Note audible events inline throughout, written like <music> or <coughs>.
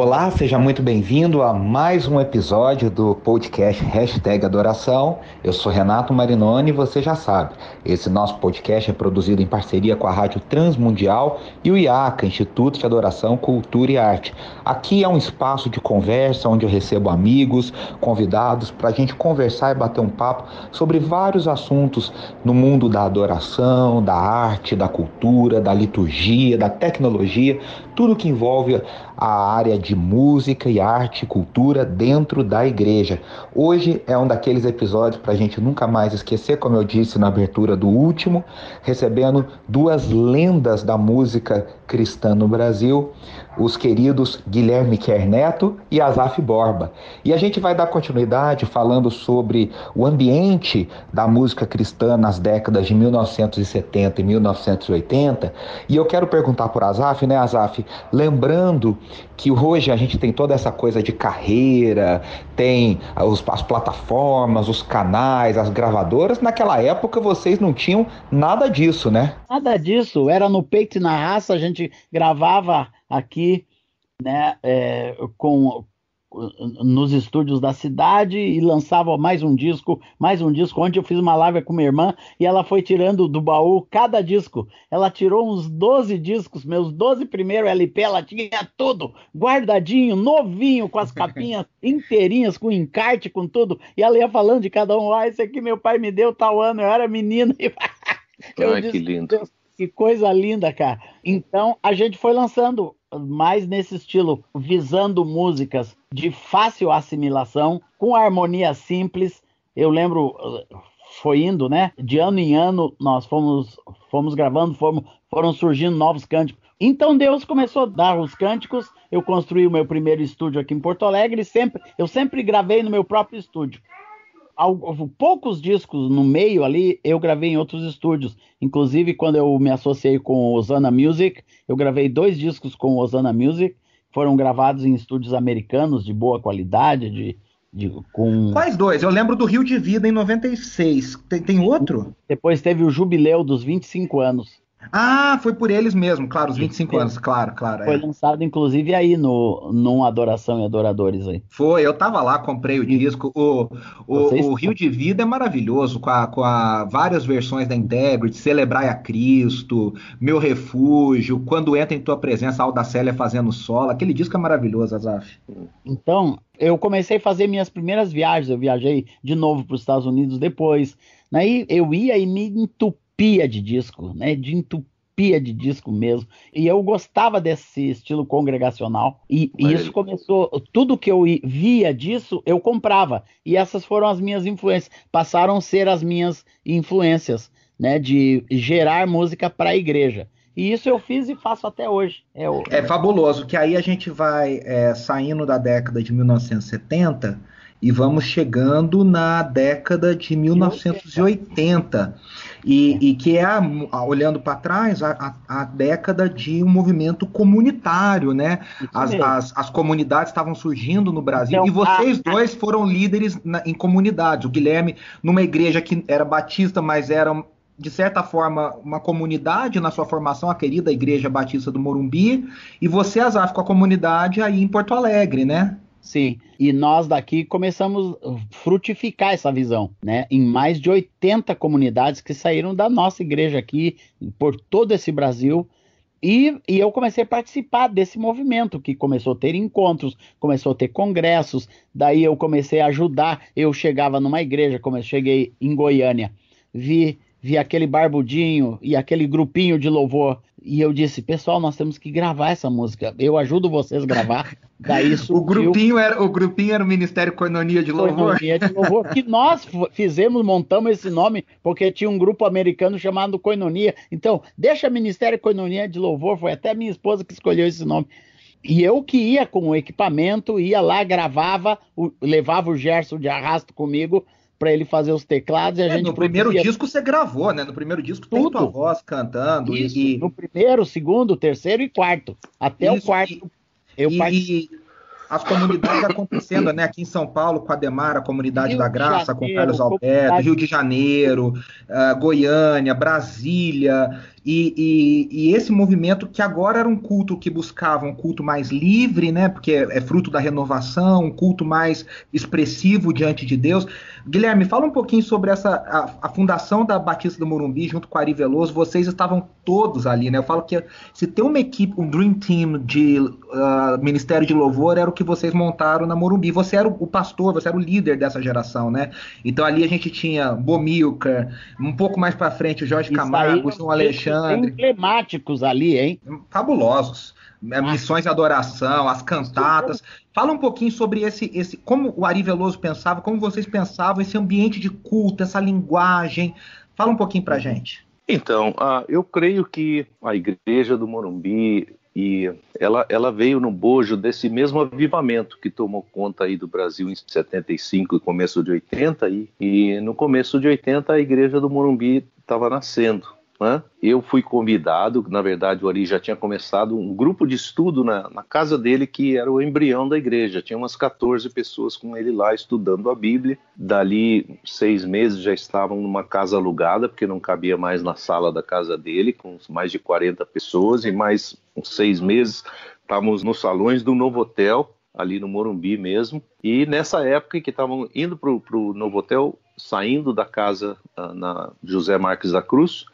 Olá, seja muito bem-vindo a mais um episódio do podcast Hashtag Adoração. Eu sou Renato Marinoni e você já sabe, esse nosso podcast é produzido em parceria com a Rádio Transmundial e o IACA, Instituto de Adoração, Cultura e Arte. Aqui é um espaço de conversa onde eu recebo amigos, convidados, para a gente conversar e bater um papo sobre vários assuntos no mundo da adoração, da arte, da cultura, da liturgia, da tecnologia, tudo que envolve a área de música e arte e cultura dentro da igreja. Hoje é um daqueles episódios para a gente nunca mais esquecer, como eu disse na abertura do último, recebendo duas lendas da música cristã no Brasil, os queridos Guilherme Kerneto e Azaf Borba. E a gente vai dar continuidade falando sobre o ambiente da música cristã nas décadas de 1970 e 1980. E eu quero perguntar por Azaf, né, Azaf, lembrando que hoje a gente tem toda essa coisa de carreira, tem os, as plataformas, os canais, as gravadoras. Naquela época vocês não tinham nada disso, né? Nada disso. Era no peito e na raça, a gente gravava aqui, né, é, com, nos estúdios da cidade e lançava mais um disco, mais um disco. Ontem eu fiz uma live com minha irmã e ela foi tirando do baú cada disco. Ela tirou uns 12 discos, meus 12 primeiros LP, ela tinha tudo guardadinho, novinho, com as capinhas <laughs> inteirinhas, com encarte, com tudo. E ela ia falando de cada um, ah, esse aqui meu pai me deu tal ano, eu era menino. <laughs> eu Ai, disse, que lindo. Que coisa linda, cara. Então a gente foi lançando mais nesse estilo, visando músicas de fácil assimilação, com harmonia simples. Eu lembro, foi indo, né? De ano em ano, nós fomos, fomos gravando, fomos, foram surgindo novos cânticos. Então Deus começou a dar os cânticos. Eu construí o meu primeiro estúdio aqui em Porto Alegre. Sempre, eu sempre gravei no meu próprio estúdio poucos discos no meio ali, eu gravei em outros estúdios. Inclusive, quando eu me associei com o Osana Music, eu gravei dois discos com o Osana Music, foram gravados em estúdios americanos de boa qualidade, de, de, com... Quais dois? Eu lembro do Rio de Vida em 96. Tem, tem outro? Depois teve o Jubileu dos 25 anos. Ah, foi por eles mesmo, claro, os 25 Sim. anos, claro, claro. Foi é. lançado, inclusive, aí no, no Adoração e Adoradores aí. Foi, eu tava lá, comprei o disco. O, o, o Rio de Vida é maravilhoso, com, a, com a, várias versões da Integrity, Celebrai a Cristo, Meu Refúgio, Quando Entra em Tua Presença, Alda Célia fazendo solo. Aquele disco é maravilhoso, Azaf. Então, eu comecei a fazer minhas primeiras viagens, eu viajei de novo para os Estados Unidos depois. Aí eu ia e me entupia entupia de disco, né? De entupia de disco mesmo. E eu gostava desse estilo congregacional. E, e isso começou. Tudo que eu via disso, eu comprava. E essas foram as minhas influências. Passaram a ser as minhas influências, né? De gerar música para a igreja. E isso eu fiz e faço até hoje. É, o... é fabuloso, que aí a gente vai é, saindo da década de 1970 e vamos chegando na década de 1980. E, e que é, olhando para trás, a, a, a, década de um movimento comunitário, né? As, as, as, comunidades estavam surgindo no Brasil então, e vocês a, dois foram líderes na, em comunidades. O Guilherme, numa igreja que era batista, mas era de certa forma, uma comunidade na sua formação, a querida Igreja Batista do Morumbi, e você, Azaf, com a comunidade aí em Porto Alegre, né? Sim, e nós daqui começamos a frutificar essa visão, né? Em mais de 80 comunidades que saíram da nossa igreja aqui, por todo esse Brasil. E, e, eu comecei a participar desse movimento, que começou a ter encontros, começou a ter congressos, daí eu comecei a ajudar. Eu chegava numa igreja, como eu cheguei em Goiânia, vi, vi aquele barbudinho e aquele grupinho de louvor e eu disse, pessoal, nós temos que gravar essa música. Eu ajudo vocês a gravar. Daí <laughs> surgiu... o grupinho era o grupinho era o Ministério Coinonia de Louvor. Coinonia de Louvor que nós fizemos, montamos esse nome porque tinha um grupo americano chamado Coinonia. Então, deixa Ministério Coinonia de Louvor, foi até minha esposa que escolheu esse nome. E eu que ia com o equipamento, ia lá, gravava, levava o Gerson de arrasto comigo para ele fazer os teclados e a é, gente no primeiro disco você gravou, né? No primeiro disco Tudo. tem tua voz cantando Isso, e no primeiro, segundo, terceiro e quarto, até Isso, o quarto. E, eu e, as comunidades acontecendo, né? Aqui em São Paulo, com a Demar, a Comunidade Rio da Graça, Janeiro, com Carlos Alberto, Rio de Janeiro, uh, Goiânia, Brasília, e, e, e, esse movimento que agora era um culto que buscava um culto mais livre, né? Porque é, é fruto da renovação, um culto mais expressivo diante de Deus. Guilherme, fala um pouquinho sobre essa a, a, fundação da Batista do Morumbi junto com a Ari Veloso. Vocês estavam todos ali, né? Eu falo que se tem uma equipe, um dream team de uh, ministério de louvor era o que vocês montaram na Morumbi. Você era o, pastor, você era o líder dessa geração, né? Então ali a gente tinha Bomilcar, um pouco mais para frente o Jorge Camargo, o João Alexandre Alexandre. emblemáticos ali, hein? Fabulosos. É, missões de adoração, as cantatas. Fala um pouquinho sobre esse, esse, como o Ari Veloso pensava, como vocês pensavam esse ambiente de culto, essa linguagem. Fala um pouquinho pra gente. Então, uh, eu creio que a igreja do Morumbi e ela, ela veio no bojo desse mesmo avivamento que tomou conta aí do Brasil em 75 e começo de 80 e, e no começo de 80 a igreja do Morumbi estava nascendo né? Eu fui convidado, na verdade o Ari já tinha começado um grupo de estudo na, na, casa dele que era o embrião da igreja. Tinha umas 14 pessoas com ele lá estudando a Bíblia. Dali seis meses já estavam numa casa alugada, porque não cabia mais na sala da casa dele, com mais de 40 pessoas, e mais uns seis meses estávamos nos salões do Novo Hotel, ali no Morumbi mesmo. E nessa época que estavam indo para o Novo Hotel, saindo da casa uh, na José Marques da Cruz,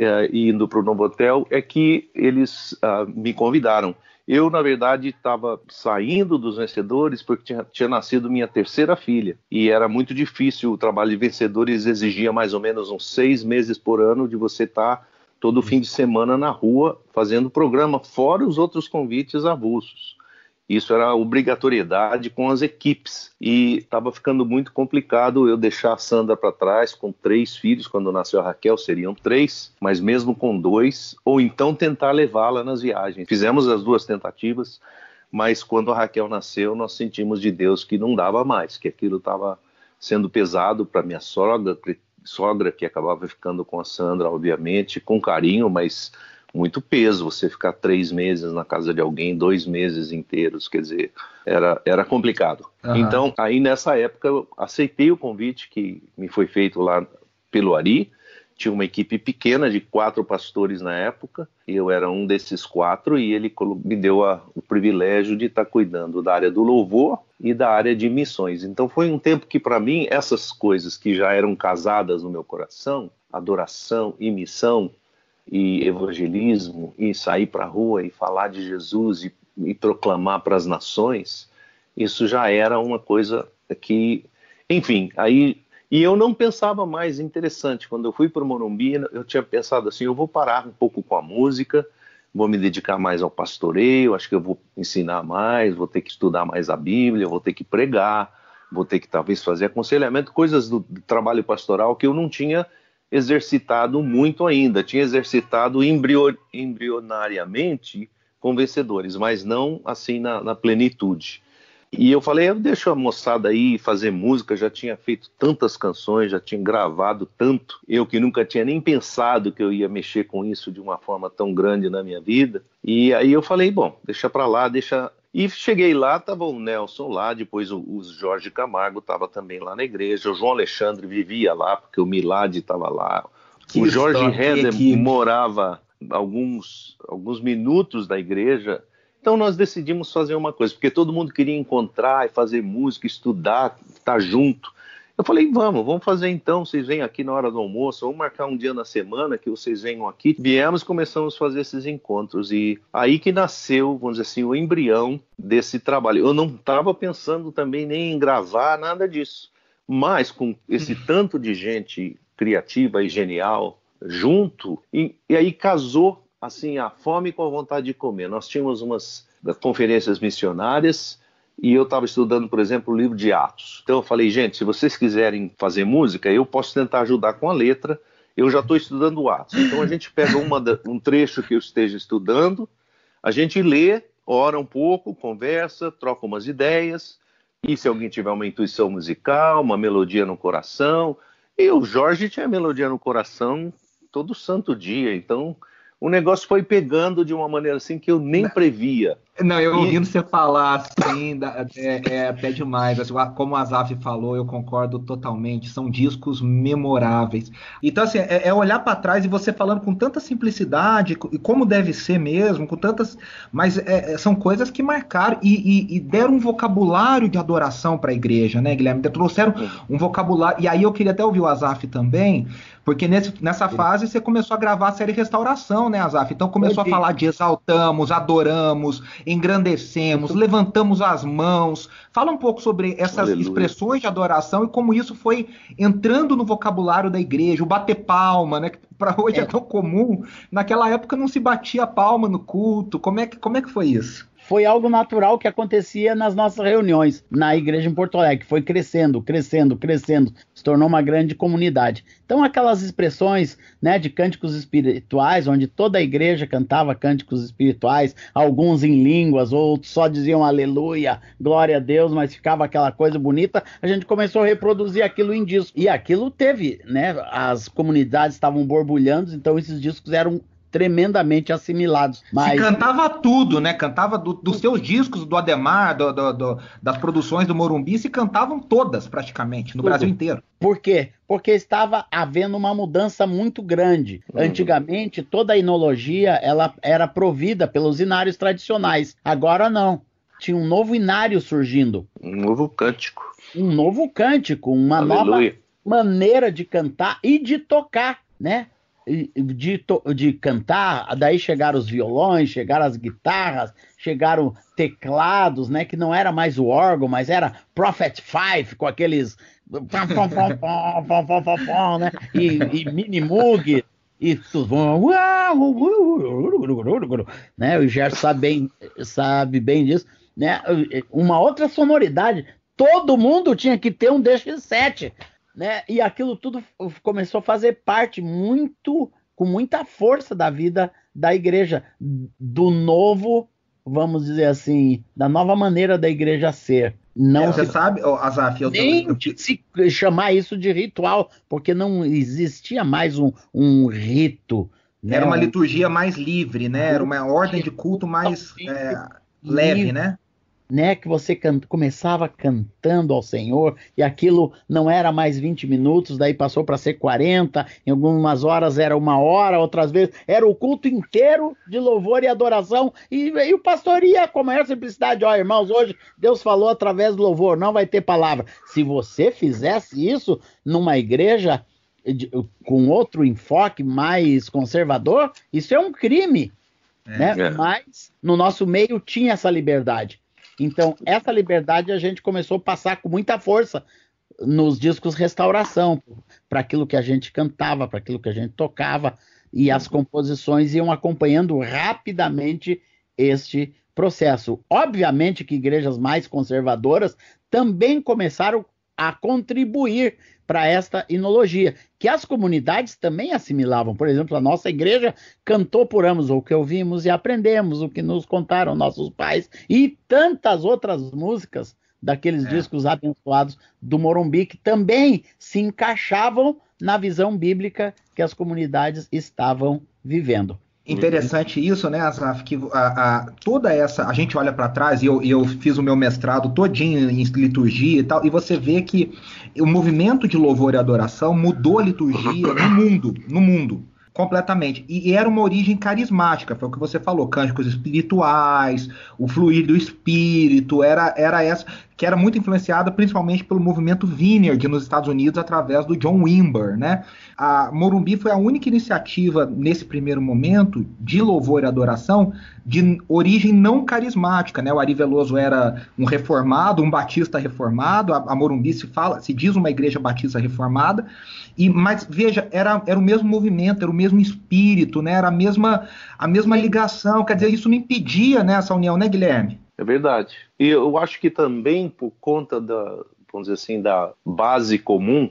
é, indo para o novo hotel é que eles uh, me convidaram. Eu, na verdade, estava saindo dos vencedores porque tinha, tinha, nascido minha terceira filha e era muito difícil. O trabalho de vencedores exigia mais ou menos uns seis meses por ano de você estar tá todo fim de semana na rua fazendo programa, fora os outros convites avulsos. Isso era obrigatoriedade com as equipes e estava ficando muito complicado eu deixar a Sandra para trás com três filhos. Quando nasceu a Raquel seriam três, mas mesmo com dois, ou então tentar levá-la nas viagens. Fizemos as duas tentativas, mas quando a Raquel nasceu, nós sentimos de Deus que não dava mais, que aquilo estava sendo pesado para minha sogra, sogra que acabava ficando com a Sandra, obviamente, com carinho, mas muito peso você ficar três meses na casa de alguém, dois meses inteiros, quer dizer, era, era complicado. Uhum. Então, aí nessa época, eu aceitei o convite que me foi feito lá pelo Ari. Tinha uma equipe pequena de quatro pastores na época, e eu era um desses quatro, e ele me deu a, o privilégio de estar cuidando da área do louvor e da área de missões. Então, foi um tempo que, para mim, essas coisas que já eram casadas no meu coração, adoração e missão, e evangelismo e sair para a rua e falar de Jesus e, e proclamar para as nações, isso já era uma coisa que, enfim, aí e eu não pensava mais interessante. Quando eu fui para Morumbi, eu tinha pensado assim, eu vou parar um pouco com a música, vou me dedicar mais ao pastoreio, acho que eu vou ensinar mais, vou ter que estudar mais a Bíblia, vou ter que pregar, vou ter que talvez fazer aconselhamento, coisas do, do trabalho pastoral que eu não tinha exercitado muito ainda, tinha exercitado embrio, embrionariamente com vencedores, mas não assim na, na plenitude. E eu falei, eu deixo a moçada aí fazer música, já tinha feito tantas canções, já tinha gravado tanto, eu que nunca tinha nem pensado que eu ia mexer com isso de uma forma tão grande na minha vida. E aí eu falei, bom, deixa pra lá, deixa e cheguei lá, estava o Nelson lá, depois o, o Jorge Camargo estava também lá na igreja, o João Alexandre vivia lá, porque o Milad estava lá. Que o Jorge Heder morava alguns, alguns minutos da igreja. Então nós decidimos fazer uma coisa, porque todo mundo queria encontrar e fazer música, estudar, estar junto. Eu falei, vamos, vamos fazer então. Vocês vêm aqui na hora do almoço, vamos marcar um dia na semana que vocês venham aqui. Viemos, começamos a fazer esses encontros e aí que nasceu, vamos dizer assim, o embrião desse trabalho. Eu não estava pensando também nem em gravar nada disso, mas com esse tanto de gente criativa e genial junto e, e aí casou assim a fome com a vontade de comer. Nós tínhamos umas conferências missionárias e eu estava estudando, por exemplo, o livro de Atos. Então eu falei, gente, se vocês quiserem fazer música, eu posso tentar ajudar com a letra. Eu já estou estudando Atos. Então a gente pega da, um trecho que eu esteja estudando, a gente lê, ora um pouco, conversa, troca umas ideias, E se alguém tiver uma intuição musical, uma melodia no coração, e o Jorge tinha melodia no coração todo santo dia, então o negócio foi pegando de uma maneira assim que eu nem previa. Não, eu ouvindo você falar assim, é, é até demais. Assim, como a Azaf falou, eu concordo totalmente. São discos memoráveis. Então, assim, é, é olhar para trás e você falando com tanta simplicidade, e como deve ser mesmo, com tantas. Mas é, é são coisas que marcaram e, e, e, deram um vocabulário de adoração para a igreja, né, Guilherme? Trouxeram um vocabulário. E aí eu queria até ouvir o Azaf também, porque nesse, nessa fase você começou a gravar a série Restauração, né, Azaf? Então começou a falar de exaltamos, adoramos, engrandecemos, levantamos as mãos. Fala um pouco sobre essas Aleluia. expressões de adoração e como isso foi entrando no vocabulário da igreja, o bater palma, né? Que para hoje é. é tão comum. Naquela época não se batia palma no culto. Como é que, como é que foi isso? Foi algo natural que acontecia nas nossas reuniões na igreja em Porto Alegre, foi crescendo, crescendo, crescendo, se tornou uma grande comunidade. Então aquelas expressões, né, de cânticos espirituais, onde toda a igreja cantava cânticos espirituais, alguns em línguas, outros só diziam aleluia, glória a Deus, mas ficava aquela coisa bonita, a gente começou a reproduzir aquilo em discos. E aquilo teve, né, as comunidades estavam borbulhando, então esses discos eram tremendamente assimilados. Mas... Se cantava tudo, né? Cantava do, dos seus discos, do Ademar, do, do, do, das produções do Morumbi, se cantavam todas praticamente, no tudo. Brasil inteiro. Por quê? Porque estava havendo uma mudança muito grande. Uhum. Antigamente, toda a inologia ela era provida pelos inários tradicionais. Agora não. Tinha um novo inário surgindo. Um novo cântico. Um novo cântico, uma Aleluia. nova maneira de cantar e de tocar, né? De, de cantar, daí chegaram os violões, chegaram as guitarras, chegaram teclados, né? Que não era mais o órgão, mas era Prophet Five com aqueles né? e, e mini e tudo né? O Gerson sabe bem, sabe bem disso, né? Uma outra sonoridade. Todo mundo tinha que ter um DX7 né? E aquilo tudo começou a fazer parte muito, com muita força da vida da igreja, do novo, vamos dizer assim, da nova maneira da igreja ser. Não é, você se... sabe, Azaf, eu nem tô... se chamar isso de ritual, porque não existia mais um, um rito. Né? Era uma liturgia mais livre, né? Era uma ordem de culto mais é, leve, né? Né, que você can começava cantando ao Senhor e aquilo não era mais 20 minutos, daí passou para ser 40, em algumas horas era uma hora, outras vezes era o culto inteiro de louvor e adoração e, e o pastor ia com a maior simplicidade, ó irmãos, hoje Deus falou através do louvor, não vai ter palavra. Se você fizesse isso numa igreja de, com outro enfoque mais conservador, isso é um crime. É, né? É. Mas no nosso meio tinha essa liberdade. Então, essa liberdade a gente começou a passar com muita força nos discos Restauração, para aquilo que a gente cantava, para aquilo que a gente tocava, e as composições iam acompanhando rapidamente este processo. Obviamente que igrejas mais conservadoras também começaram a contribuir para esta inologia, que as comunidades também assimilavam. Por exemplo, a nossa igreja cantou por ambos o que ouvimos e aprendemos, o que nos contaram nossos pais, e tantas outras músicas daqueles é. discos abençoados do Morumbi, que também se encaixavam na visão bíblica que as comunidades estavam vivendo. Interessante isso, né? Que a, a, toda essa. A gente olha para trás e eu, eu fiz o meu mestrado todinho em liturgia e tal, e você vê que o movimento de louvor e adoração mudou a liturgia no <coughs> mundo. No mundo. Completamente. E, e, era uma origem carismática, foi o que você falou, cânticos espirituais, o fluir do espírito, era, era essa que era muito influenciada principalmente pelo movimento Vineyard nos Estados Unidos através do John Wimber, né? A Morumbi foi a única iniciativa nesse primeiro momento de louvor e adoração de origem não carismática, né? O Ari Veloso era um reformado, um batista reformado, a, Morumbi se fala, se diz uma igreja batista reformada, e mas veja, era, era o mesmo movimento, era o mesmo espírito, né? Era a mesma a mesma ligação, quer dizer, isso não impedia né, essa união, né, Guilherme? É verdade. E eu acho que também por conta da, vamos dizer assim, da base comum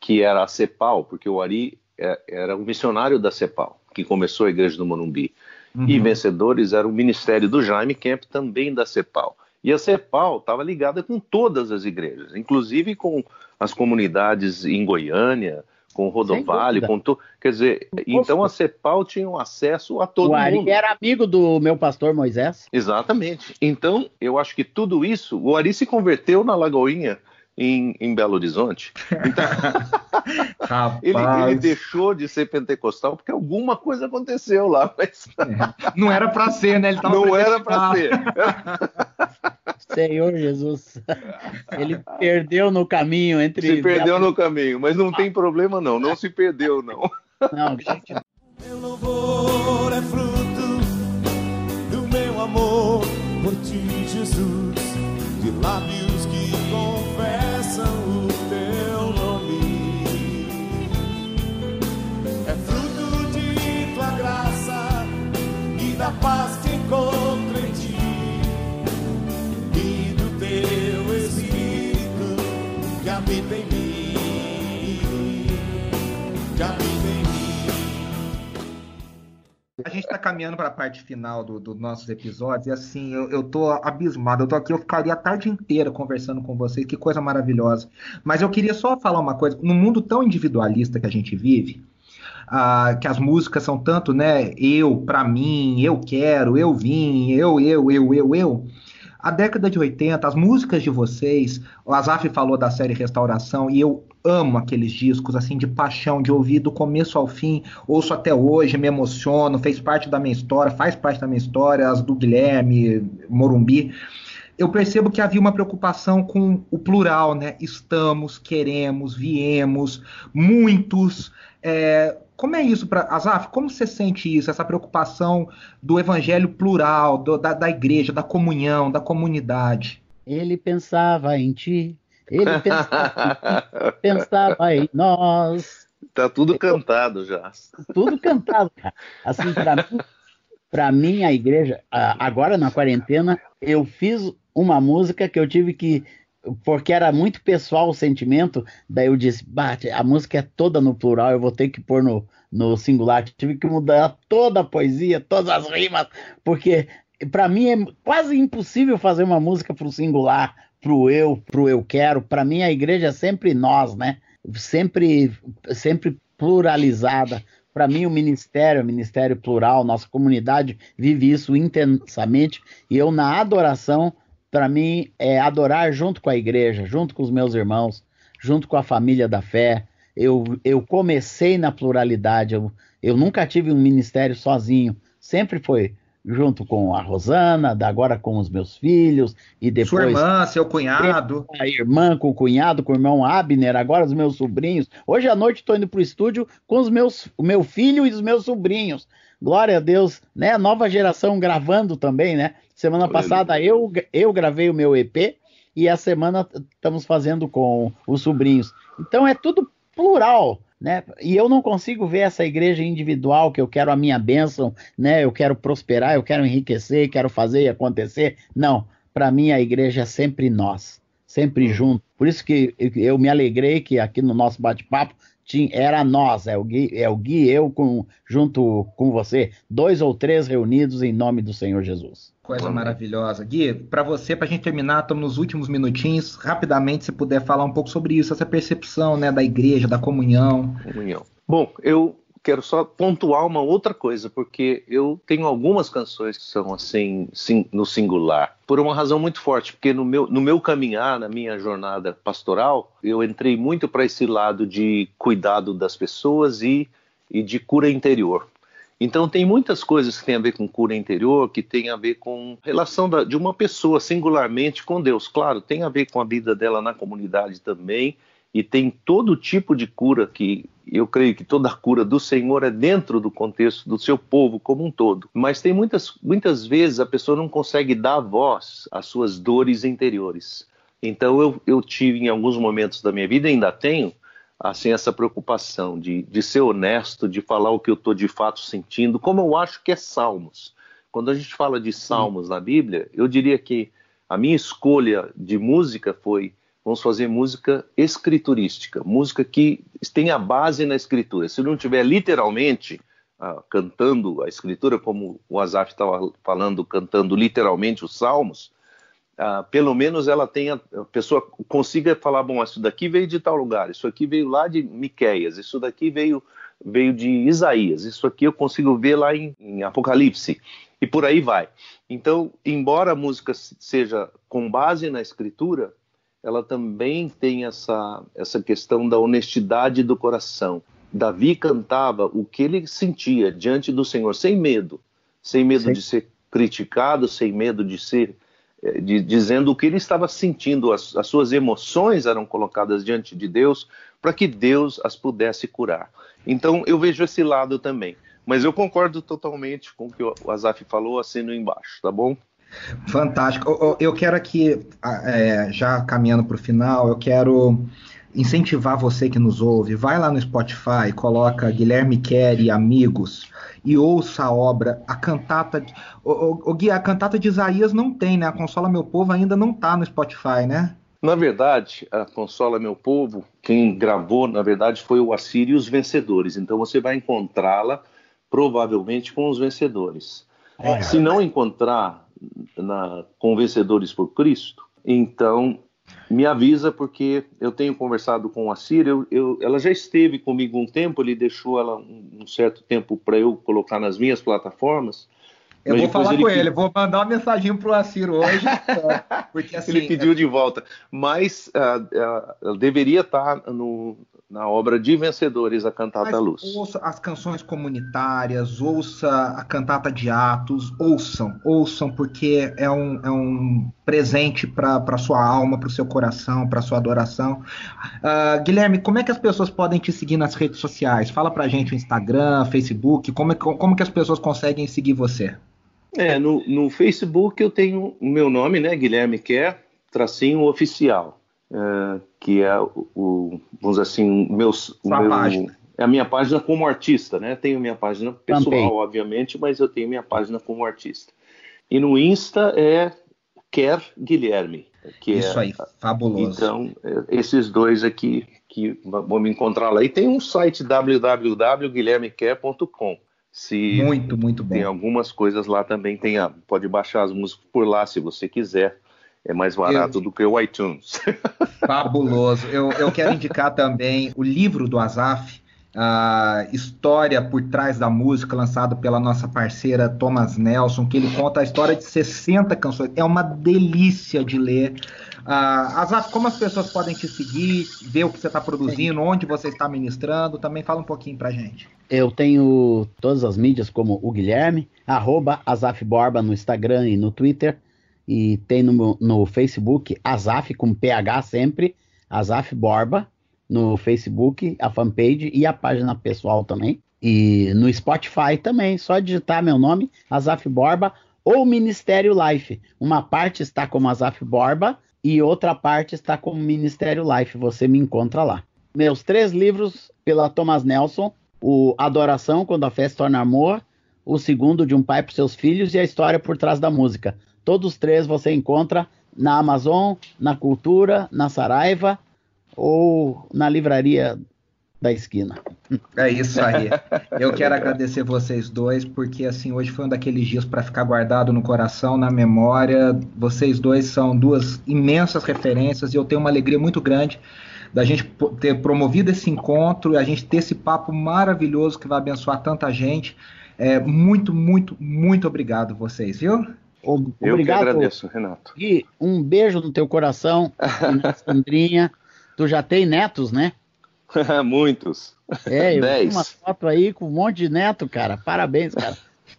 que era a CEPAL, porque o Ari é, era um missionário da CEPAL, que começou a igreja do Morumbi. Uhum. E Vencedores era o ministério do Jaime Kemp, também da CEPAL. E a CEPAL estava ligada com todas as igrejas, inclusive com as comunidades em Goiânia, com o Rodovalho, com tu... quer dizer, então a CEPAL tinha um acesso a todo o Ari mundo. era amigo do meu pastor Moisés. Exatamente. Então, eu acho que tudo isso, o Ari se converteu na Lagoinha em, em Belo Horizonte. Então, <laughs> ele, ele, deixou de ser pentecostal porque alguma coisa aconteceu lá. Mas... É. Não era para ser, né? Ele Não era para ser. <laughs> Senhor Jesus. Ele perdeu no caminho entre. Se perdeu no caminho, mas não tem problema, não. Não se perdeu, não. Não, gente. Meu louvor é fruto do meu amor por ti, Jesus, de lábios A gente está caminhando para a parte final dos do nossos episódios e assim, eu, eu tô abismado. Eu tô aqui, eu ficaria a tarde inteira conversando com vocês, que coisa maravilhosa. Mas eu queria só falar uma coisa: no mundo tão individualista que a gente vive, ah, que as músicas são tanto, né? Eu, para mim, eu quero, eu vim, eu, eu, eu, eu, eu. A década de 80, as músicas de vocês, o Azaf falou da série Restauração, e eu amo aqueles discos, assim, de paixão, de ouvir do começo ao fim, ouço até hoje, me emociono, fez parte da minha história, faz parte da minha história, as do Guilherme, Morumbi. Eu percebo que havia uma preocupação com o plural, né? Estamos, queremos, viemos, muitos. É, como é isso para Azaf? Como você sente isso, essa preocupação do evangelho plural, do, da, da igreja, da comunhão, da comunidade? Ele pensava em ti, ele pensava, <laughs> pensava em nós. Tá tudo cantado já. Tudo cantado, cara. Assim, para mim, para mim, a igreja, agora na quarentena, eu fiz uma música que eu tive que. Porque era muito pessoal o sentimento, daí eu disse, bate, a música é toda no plural, eu vou ter que pôr no, no singular. Tive que mudar toda a poesia, todas as rimas, porque para mim é quase impossível fazer uma música para o singular, pro eu, pro eu quero. Para mim a igreja é sempre nós, né? Sempre, sempre pluralizada. Para mim o ministério, é ministério plural, nossa comunidade vive isso intensamente e eu na adoração, para mim é adorar junto com a igreja, junto com os meus irmãos, junto com a família da fé. Eu, eu comecei na pluralidade, eu, eu nunca tive um ministério sozinho, sempre foi junto com a Rosana, agora com os meus filhos, e depois. Sua irmã, seu cunhado. A irmã com o cunhado, com o irmão Abner, agora os meus sobrinhos. Hoje à noite estou indo para o estúdio com os meus, o meu filho e os meus sobrinhos. Glória a Deus, né? Nova geração gravando também, né? Semana passada eu, eu gravei o meu EP e a semana estamos fazendo com os sobrinhos. Então é tudo plural. Né? E eu não consigo ver essa igreja individual que eu quero a minha bênção, né? Eu quero prosperar, eu quero enriquecer, quero fazer e acontecer. Não, para mim a igreja é sempre nós, sempre uhum. junto. Por isso que eu me alegrei que aqui no nosso bate-papo era nós, é o Gui, é o Gui eu com, junto com você, dois ou três reunidos em nome do Senhor Jesus. Coisa Amém. maravilhosa. Gui, para você, para a gente terminar, estamos nos últimos minutinhos. Rapidamente, se puder falar um pouco sobre isso, essa percepção né, da igreja, da comunhão. Comunhão. Bom, eu quero só pontuar uma outra coisa, porque eu tenho algumas canções que são assim, sim, no singular, por uma razão muito forte, porque no meu, no meu caminhar, na minha jornada pastoral, eu entrei muito para esse lado de cuidado das pessoas e, e de cura interior. Então tem muitas coisas que têm a ver com cura interior, que tem a ver com relação da, de uma pessoa singularmente com Deus. Claro, tem a ver com a vida dela na comunidade também, e tem todo tipo de cura que eu creio que toda a cura do Senhor é dentro do contexto do seu povo como um todo. Mas tem muitas, muitas vezes a pessoa não consegue dar voz às suas dores interiores. Então eu, eu tive em alguns momentos da minha vida, ainda tenho, assim essa preocupação de, de ser honesto, de falar o que eu estou de fato sentindo, como eu acho que é Salmos. Quando a gente fala de Salmos na Bíblia, eu diria que a minha escolha de música foi vamos fazer música escriturística, música que tem a base na escritura. Se não tiver literalmente ah, cantando a escritura, como o Azaf estava falando, cantando literalmente os salmos, ah, pelo menos ela tenha, a pessoa consiga falar, bom, isso daqui veio de tal lugar, isso aqui veio lá de Miqueias, isso daqui veio, veio de Isaías, isso aqui eu consigo ver lá em, em Apocalipse, e por aí vai. Então, embora a música seja com base na escritura, ela também tem essa, essa questão da honestidade do coração. Davi cantava o que ele sentia diante do Senhor, sem medo, sem medo Sim. de ser criticado, sem medo de ser eh, de, dizendo o que ele estava sentindo, as, as, suas emoções eram colocadas diante de Deus para que Deus as pudesse curar. Então eu vejo esse lado também. Mas eu concordo totalmente com o que o Azaf falou, assino embaixo, tá bom? Fantástico. Eu quero aqui, é, já caminhando para o final, eu quero incentivar você que nos ouve. Vai lá no Spotify, coloca Guilherme Kerr e Amigos e ouça a obra, a cantata. O, o, o Gui, a cantata de Isaías não tem, né? A Consola Meu Povo ainda não tá no Spotify, né? Na verdade, a Consola Meu Povo, quem gravou, na verdade, foi o Assírio e os Vencedores. Então você vai encontrá-la provavelmente com os vencedores. É. Se não encontrar na, com Vencedores por Cristo, então me avisa porque eu tenho conversado com a Cira, eu, eu, ela já esteve comigo um tempo, ele deixou ela um, um certo tempo para eu colocar nas minhas plataformas. Eu vou falar ele com ele, vou mandar uma mensagem para o Assir hoje, <laughs> porque assim... Ele pediu de volta, mas uh, uh, deveria estar no, na obra de Vencedores, a Cantata Luz. Ouça as canções comunitárias, ouça a Cantata de Atos, ouçam, ouçam, porque é um, é um presente para sua alma, para o seu coração, para sua adoração. Uh, Guilherme, como é que as pessoas podem te seguir nas redes sociais? Fala para gente o Instagram, Facebook, como, é, como que as pessoas conseguem seguir você? É, no, no Facebook eu tenho o meu nome, né, Guilherme Quer, tracinho oficial. É, que é o, vamos dizer assim, meus, meu, página. é a minha página como artista, né? Tenho minha página pessoal, Também. obviamente, mas eu tenho minha página como artista. E no Insta é Quer Guilherme. Que Isso é, aí, fabuloso. Então, é, esses dois aqui que vão me encontrar lá. E tem um site www.guilhermequer.com. Se muito, muito bom. Tem algumas coisas lá também, tem a, pode baixar as músicas por lá se você quiser é mais barato eu... do que o iTunes. <laughs> Fabuloso. Eu, eu quero indicar também o livro do Azaf, a História por Trás da Música, lançado pela nossa parceira Thomas Nelson, que ele conta a história de 60 canções. É uma delícia de ler. Uh, Azaf, como as pessoas podem te seguir, ver o que você está produzindo, Sim. onde você está ministrando? Também fala um pouquinho pra gente. Eu tenho todas as mídias como o Guilherme, arroba Azaf Borba no Instagram e no Twitter e tem no, no Facebook Azaf com PH sempre, Azaf Borba no Facebook, a fanpage e a página pessoal também. E no Spotify também, só digitar meu nome, Azaf Borba ou Ministério Life. Uma parte está como Azaf Borba e outra parte está como Ministério Life. Você me encontra lá. Meus três livros pela Thomas Nelson: o Adoração, quando a fé se torna amor, o segundo de um pai para seus filhos e a história por trás da música. Todos três você encontra na Amazon, na Cultura, na Saraiva ou na livraria da esquina. É isso aí. Eu <laughs> quero agradecer vocês dois, porque assim, hoje foi um daqueles dias para ficar guardado no coração, na memória. Vocês dois são duas imensas referências e eu tenho uma alegria muito grande da gente ter promovido esse encontro, a gente ter esse papo maravilhoso que vai abençoar tanta gente. É, muito, muito, muito obrigado vocês, viu? Obrigado. Eu que agradeço, Renato. E um beijo no teu coração, <laughs> Sandrinha. tu já tem netos, né? <laughs> Muitos. É, eu Dez. uma foto aí com um monte de neto, cara. Parabéns, cara.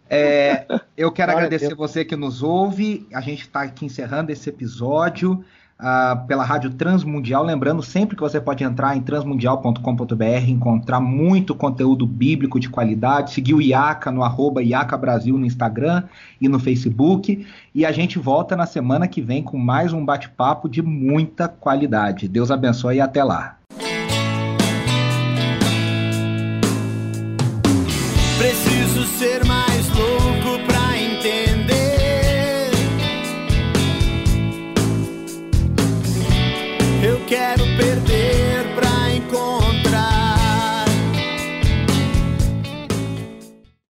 É, eu quero <laughs> Olha, agradecer eu... você que nos ouve. A gente está aqui encerrando esse episódio uh, pela Rádio Transmundial. Lembrando sempre que você pode entrar em transmundial.com.br, encontrar muito conteúdo bíblico de qualidade, seguir o IACA no arroba IACA Brasil no Instagram e no Facebook. E a gente volta na semana que vem com mais um bate-papo de muita qualidade. Deus abençoe e até lá. Ser mais